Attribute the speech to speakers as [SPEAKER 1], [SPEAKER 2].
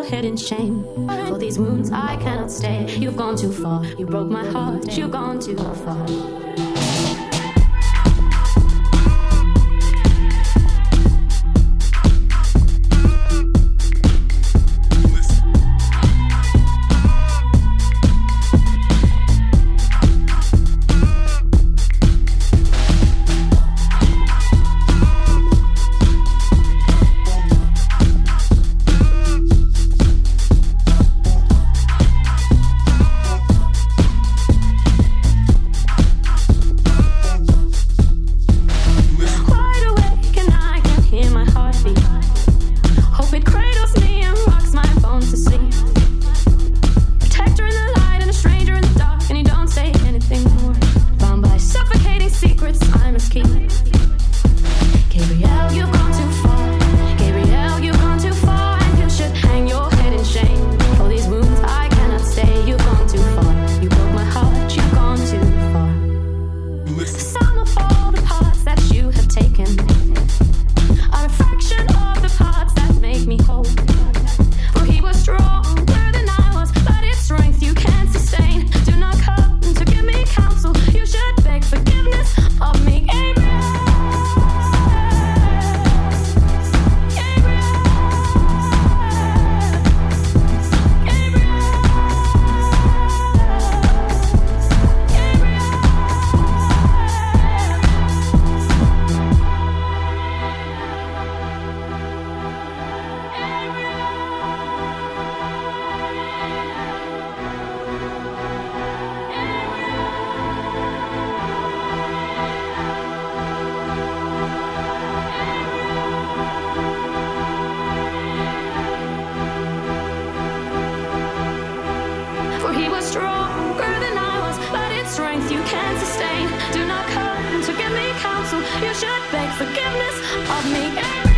[SPEAKER 1] your head in shame. For these wounds I cannot stay. You've gone too far, you broke my heart, you've gone too far.
[SPEAKER 2] you can sustain. Do not come to give me counsel. You should beg forgiveness of me.